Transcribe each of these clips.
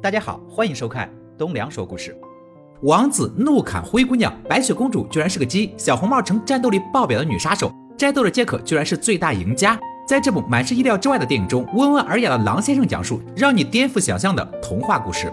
大家好，欢迎收看东梁说故事。王子怒砍灰姑娘，白雪公主居然是个鸡，小红帽成战斗力爆表的女杀手，摘豆的杰克居然是最大赢家。在这部满是意料之外的电影中，温文尔雅的狼先生讲述让你颠覆想象的童话故事。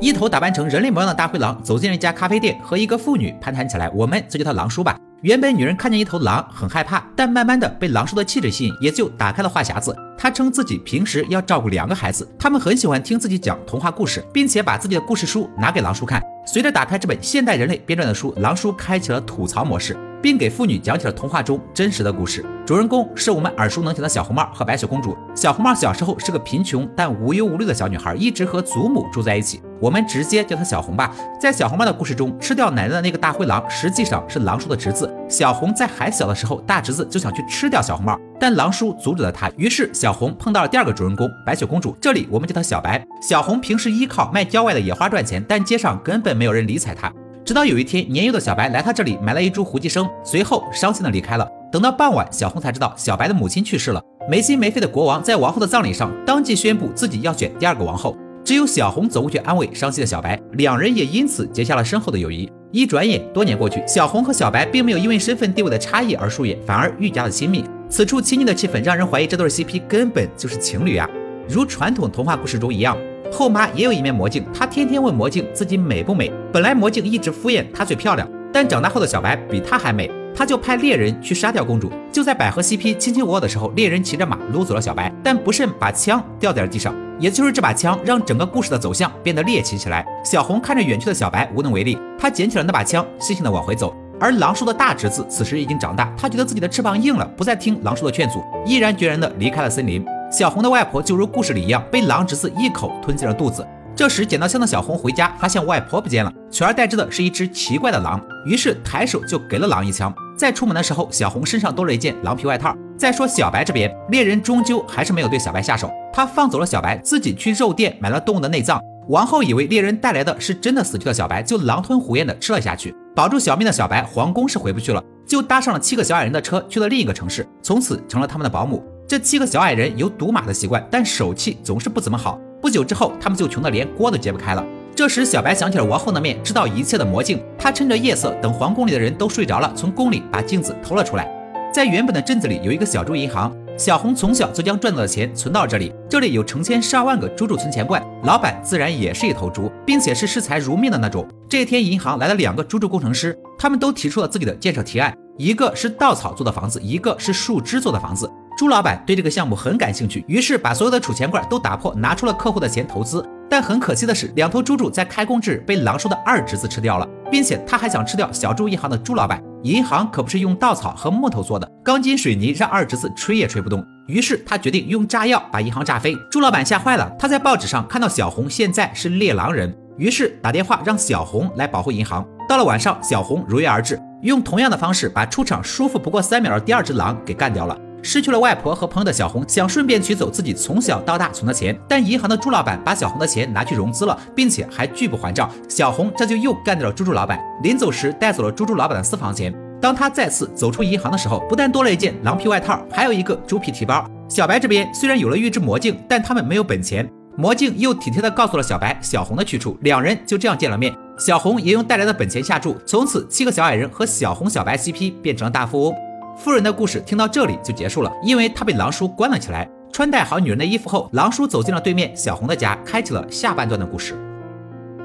一头打扮成人类模样的大灰狼走进了一家咖啡店，和一个妇女攀谈起来。我们就叫他狼叔吧。原本女人看见一头狼很害怕，但慢慢的被狼叔的气质吸引，也就打开了话匣子。他称自己平时要照顾两个孩子，他们很喜欢听自己讲童话故事，并且把自己的故事书拿给狼叔看。随着打开这本现代人类编撰的书，狼叔开启了吐槽模式。并给妇女讲起了童话中真实的故事。主人公是我们耳熟能详的小红帽和白雪公主。小红帽小时候是个贫穷但无忧无虑的小女孩，一直和祖母住在一起。我们直接叫他小红吧。在小红帽的故事中，吃掉奶奶的那个大灰狼实际上是狼叔的侄子。小红在还小的时候，大侄子就想去吃掉小红帽，但狼叔阻止了他。于是小红碰到了第二个主人公白雪公主，这里我们叫她小白。小红平时依靠卖郊外的野花赚钱，但街上根本没有人理睬她。直到有一天，年幼的小白来他这里买了一株胡姬生，随后伤心的离开了。等到傍晚，小红才知道小白的母亲去世了。没心没肺的国王在王后的葬礼上当即宣布自己要选第二个王后，只有小红走过去安慰伤心的小白，两人也因此结下了深厚的友谊。一转眼，多年过去，小红和小白并没有因为身份地位的差异而疏远，反而愈加的亲密。此处亲昵的气氛让人怀疑这对 CP 根本就是情侣啊！如传统童话故事中一样。后妈也有一面魔镜，她天天问魔镜自己美不美。本来魔镜一直敷衍她最漂亮，但长大后的小白比她还美，他就派猎人去杀掉公主。就在百合 CP 卿卿我我的时候，猎人骑着马撸走了小白，但不慎把枪掉在了地上。也就是这把枪让整个故事的走向变得猎奇起来。小红看着远去的小白无能为力，她捡起了那把枪，悻悻地往回走。而狼叔的大侄子此时已经长大，他觉得自己的翅膀硬了，不再听狼叔的劝阻，毅然决然地离开了森林。小红的外婆就如故事里一样，被狼侄子一口吞进了肚子。这时捡到枪的小红回家，发现外婆不见了，取而代之的是一只奇怪的狼。于是抬手就给了狼一枪。在出门的时候，小红身上多了一件狼皮外套。再说小白这边，猎人终究还是没有对小白下手，他放走了小白，自己去肉店买了动物的内脏。王后以为猎人带来的是真的死去的小白，就狼吞虎咽的吃了下去。保住小命的小白，皇宫是回不去了，就搭上了七个小矮人的车去了另一个城市，从此成了他们的保姆。这七个小矮人有赌马的习惯，但手气总是不怎么好。不久之后，他们就穷得连锅都揭不开了。这时，小白想起了王后那面知道一切的魔镜，他趁着夜色，等皇宫里的人都睡着了，从宫里把镜子偷了出来。在原本的镇子里有一个小猪银行，小红从小就将赚到的钱存到这里。这里有成千上万个猪猪存钱罐，老板自然也是一头猪，并且是视财如命的那种。这一天，银行来了两个猪猪工程师，他们都提出了自己的建设提案，一个是稻草做的房子，一个是树枝做的房子。朱老板对这个项目很感兴趣，于是把所有的储钱罐都打破，拿出了客户的钱投资。但很可惜的是，两头猪猪在开工日被狼叔的二侄子吃掉了，并且他还想吃掉小猪银行的朱老板。银行可不是用稻草和木头做的，钢筋水泥让二侄子吹也吹不动。于是他决定用炸药把银行炸飞。朱老板吓坏了，他在报纸上看到小红现在是猎狼人，于是打电话让小红来保护银行。到了晚上，小红如约而至，用同样的方式把出场舒服不过三秒的第二只狼给干掉了。失去了外婆和朋友的小红，想顺便取走自己从小到大存的钱，但银行的朱老板把小红的钱拿去融资了，并且还拒不还账。小红这就又干掉了猪猪老板，临走时带走了猪猪老板的私房钱。当他再次走出银行的时候，不但多了一件狼皮外套，还有一个猪皮提包。小白这边虽然有了预知魔镜，但他们没有本钱。魔镜又体贴的告诉了小白小红的去处，两人就这样见了面。小红也用带来的本钱下注，从此七个小矮人和小红小白 CP 变成了大富翁。富人的故事听到这里就结束了，因为他被狼叔关了起来。穿戴好女人的衣服后，狼叔走进了对面小红的家，开启了下半段的故事。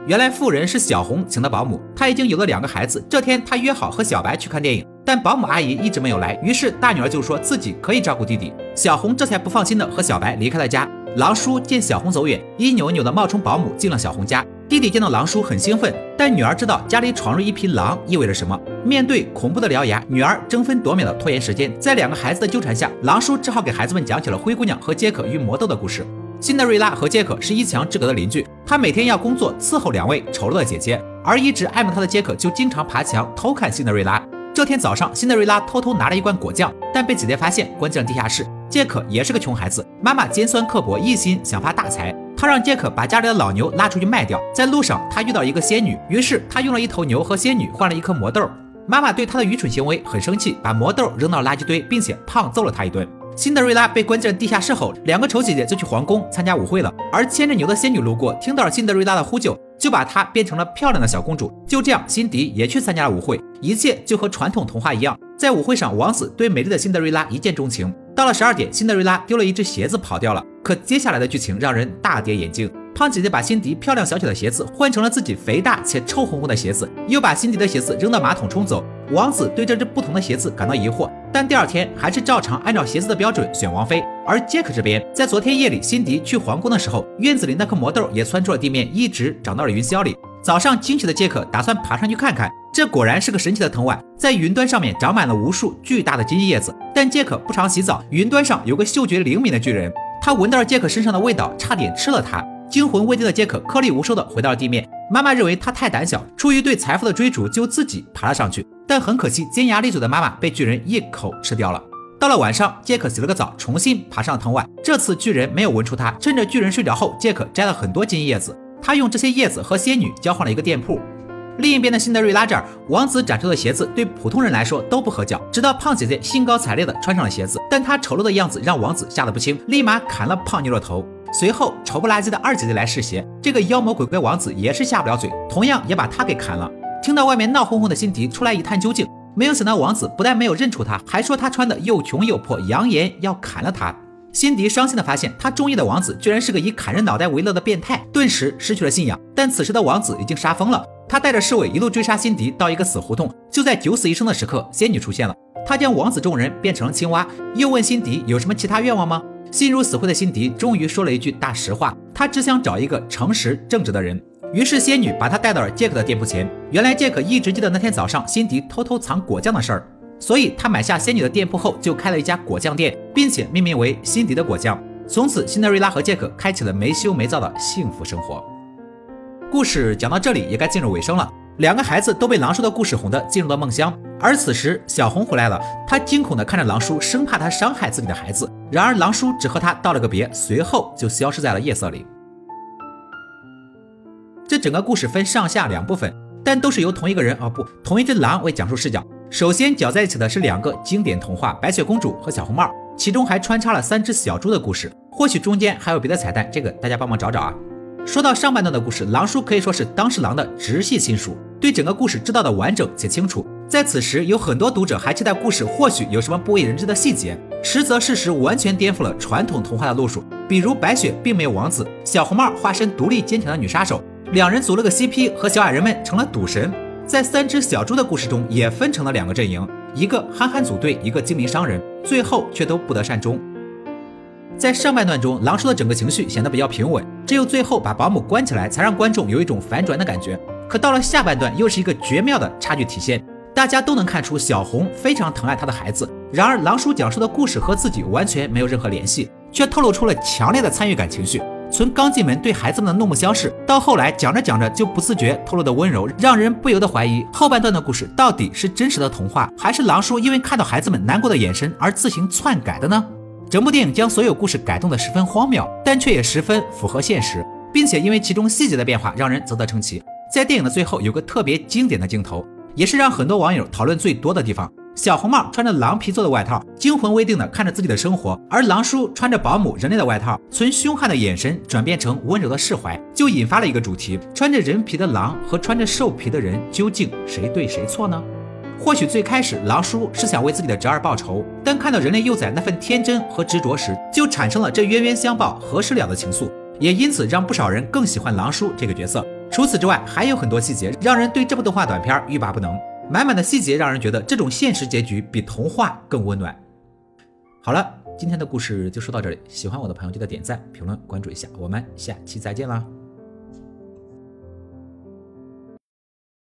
原来富人是小红请的保姆，她已经有了两个孩子。这天她约好和小白去看电影，但保姆阿姨一直没有来，于是大女儿就说自己可以照顾弟弟。小红这才不放心的和小白离开了家。狼叔见小红走远，一扭扭的冒充保姆进了小红家。弟弟见到狼叔很兴奋，但女儿知道家里闯入一匹狼意味着什么。面对恐怖的獠牙，女儿争分夺秒的拖延时间。在两个孩子的纠缠下，狼叔只好给孩子们讲起了灰姑娘和杰克与魔豆的故事。辛德瑞拉和杰克是一墙之隔的邻居，他每天要工作伺候两位丑陋的姐姐，而一直爱慕他的杰克就经常爬墙偷看辛德瑞拉。这天早上，辛德瑞拉偷偷拿了一罐果酱，但被姐姐发现，关进了地下室。杰克也是个穷孩子，妈妈尖酸刻薄，一心想发大财。他让杰克把家里的老牛拉出去卖掉。在路上，他遇到一个仙女，于是他用了一头牛和仙女换了一颗魔豆。妈妈对他的愚蠢行为很生气，把魔豆扔到垃圾堆，并且胖揍了他一顿。辛德瑞拉被关进了地下室后，两个丑姐姐就去皇宫参加舞会了。而牵着牛的仙女路过，听到了辛德瑞拉的呼救，就把她变成了漂亮的小公主。就这样，辛迪也去参加了舞会，一切就和传统童话一样。在舞会上，王子对美丽的辛德瑞拉一见钟情。到了十二点，辛德瑞拉丢了一只鞋子跑掉了。可接下来的剧情让人大跌眼镜。胖姐姐把辛迪漂亮小巧的鞋子换成了自己肥大且臭烘烘的鞋子，又把辛迪的鞋子扔到马桶冲走。王子对这只不同的鞋子感到疑惑，但第二天还是照常按照鞋子的标准选王妃。而杰克这边，在昨天夜里辛迪去皇宫的时候，院子里那颗魔豆也窜出了地面，一直长到了云霄里。早上惊喜的杰克打算爬上去看看，这果然是个神奇的藤蔓，在云端上面长满了无数巨大的金叶子。但杰克不常洗澡，云端上有个嗅觉灵敏的巨人，他闻到了杰克身上的味道，差点吃了他。惊魂未定的杰克颗粒无收的回到了地面。妈妈认为他太胆小，出于对财富的追逐，就自己爬了上去。但很可惜，尖牙利嘴的妈妈被巨人一口吃掉了。到了晚上，杰克洗了个澡，重新爬上藤蔓。这次巨人没有闻出他。趁着巨人睡着后，杰克摘了很多金叶子，他用这些叶子和仙女交换了一个店铺。另一边的辛德瑞拉这儿，王子展出的鞋子对普通人来说都不合脚，直到胖姐姐兴高采烈地穿上了鞋子，但她丑陋的样子让王子吓得不轻，立马砍了胖妞的头。随后，丑不拉几的二姐姐来试鞋，这个妖魔鬼怪王子也是下不了嘴，同样也把她给砍了。听到外面闹哄哄的辛迪出来一探究竟，没有想到王子不但没有认出他，还说他穿的又穷又破，扬言要砍了他。辛迪伤心的发现，他中意的王子居然是个以砍人脑袋为乐的变态，顿时失去了信仰。但此时的王子已经杀疯了，他带着侍卫一路追杀辛迪到一个死胡同。就在九死一生的时刻，仙女出现了，她将王子众人变成了青蛙，又问辛迪有什么其他愿望吗？心如死灰的辛迪终于说了一句大实话，他只想找一个诚实正直的人。于是仙女把他带到了杰克的店铺前。原来杰克一直记得那天早上辛迪偷偷藏果酱的事儿，所以他买下仙女的店铺后就开了一家果酱店，并且命名为辛迪的果酱。从此，辛德瑞拉和杰克开启了没羞没臊的幸福生活。故事讲到这里也该进入尾声了。两个孩子都被狼叔的故事哄得进入了梦乡，而此时小红回来了，她惊恐地看着狼叔，生怕他伤害自己的孩子。然而狼叔只和他道了个别，随后就消失在了夜色里。这整个故事分上下两部分，但都是由同一个人哦不，同一只狼为讲述视角。首先搅在一起的是两个经典童话《白雪公主》和《小红帽》，其中还穿插了三只小猪的故事，或许中间还有别的彩蛋，这个大家帮忙找找啊。说到上半段的故事，狼叔可以说是当时狼的直系亲属，对整个故事知道的完整且清楚。在此时，有很多读者还期待故事或许有什么不为人知的细节，实则事实完全颠覆了传统童话的路数。比如白雪并没有王子，小红帽化身独立坚强的女杀手，两人组了个 CP，和小矮人们成了赌神。在三只小猪的故事中，也分成了两个阵营，一个憨憨组队，一个精明商人，最后却都不得善终。在上半段中，狼叔的整个情绪显得比较平稳，只有最后把保姆关起来，才让观众有一种反转的感觉。可到了下半段，又是一个绝妙的差距体现。大家都能看出小红非常疼爱她的孩子，然而狼叔讲述的故事和自己完全没有任何联系，却透露出了强烈的参与感情绪。从刚进门对孩子们的怒目相视，到后来讲着讲着就不自觉透露的温柔，让人不由得怀疑后半段的故事到底是真实的童话，还是狼叔因为看到孩子们难过的眼神而自行篡改的呢？整部电影将所有故事改动的十分荒谬，但却也十分符合现实，并且因为其中细节的变化让人啧啧称奇。在电影的最后有个特别经典的镜头。也是让很多网友讨论最多的地方。小红帽穿着狼皮做的外套，惊魂未定的看着自己的生活；而狼叔穿着保姆人类的外套，从凶悍的眼神转变成温柔的释怀，就引发了一个主题：穿着人皮的狼和穿着兽皮的人，究竟谁对谁错呢？或许最开始狼叔是想为自己的侄儿报仇，但看到人类幼崽那份天真和执着时，就产生了这冤冤相报何时了的情愫，也因此让不少人更喜欢狼叔这个角色。除此之外，还有很多细节让人对这部动画短片欲罢不能。满满的细节让人觉得这种现实结局比童话更温暖。好了，今天的故事就说到这里。喜欢我的朋友记得点赞、评论、关注一下。我们下期再见啦！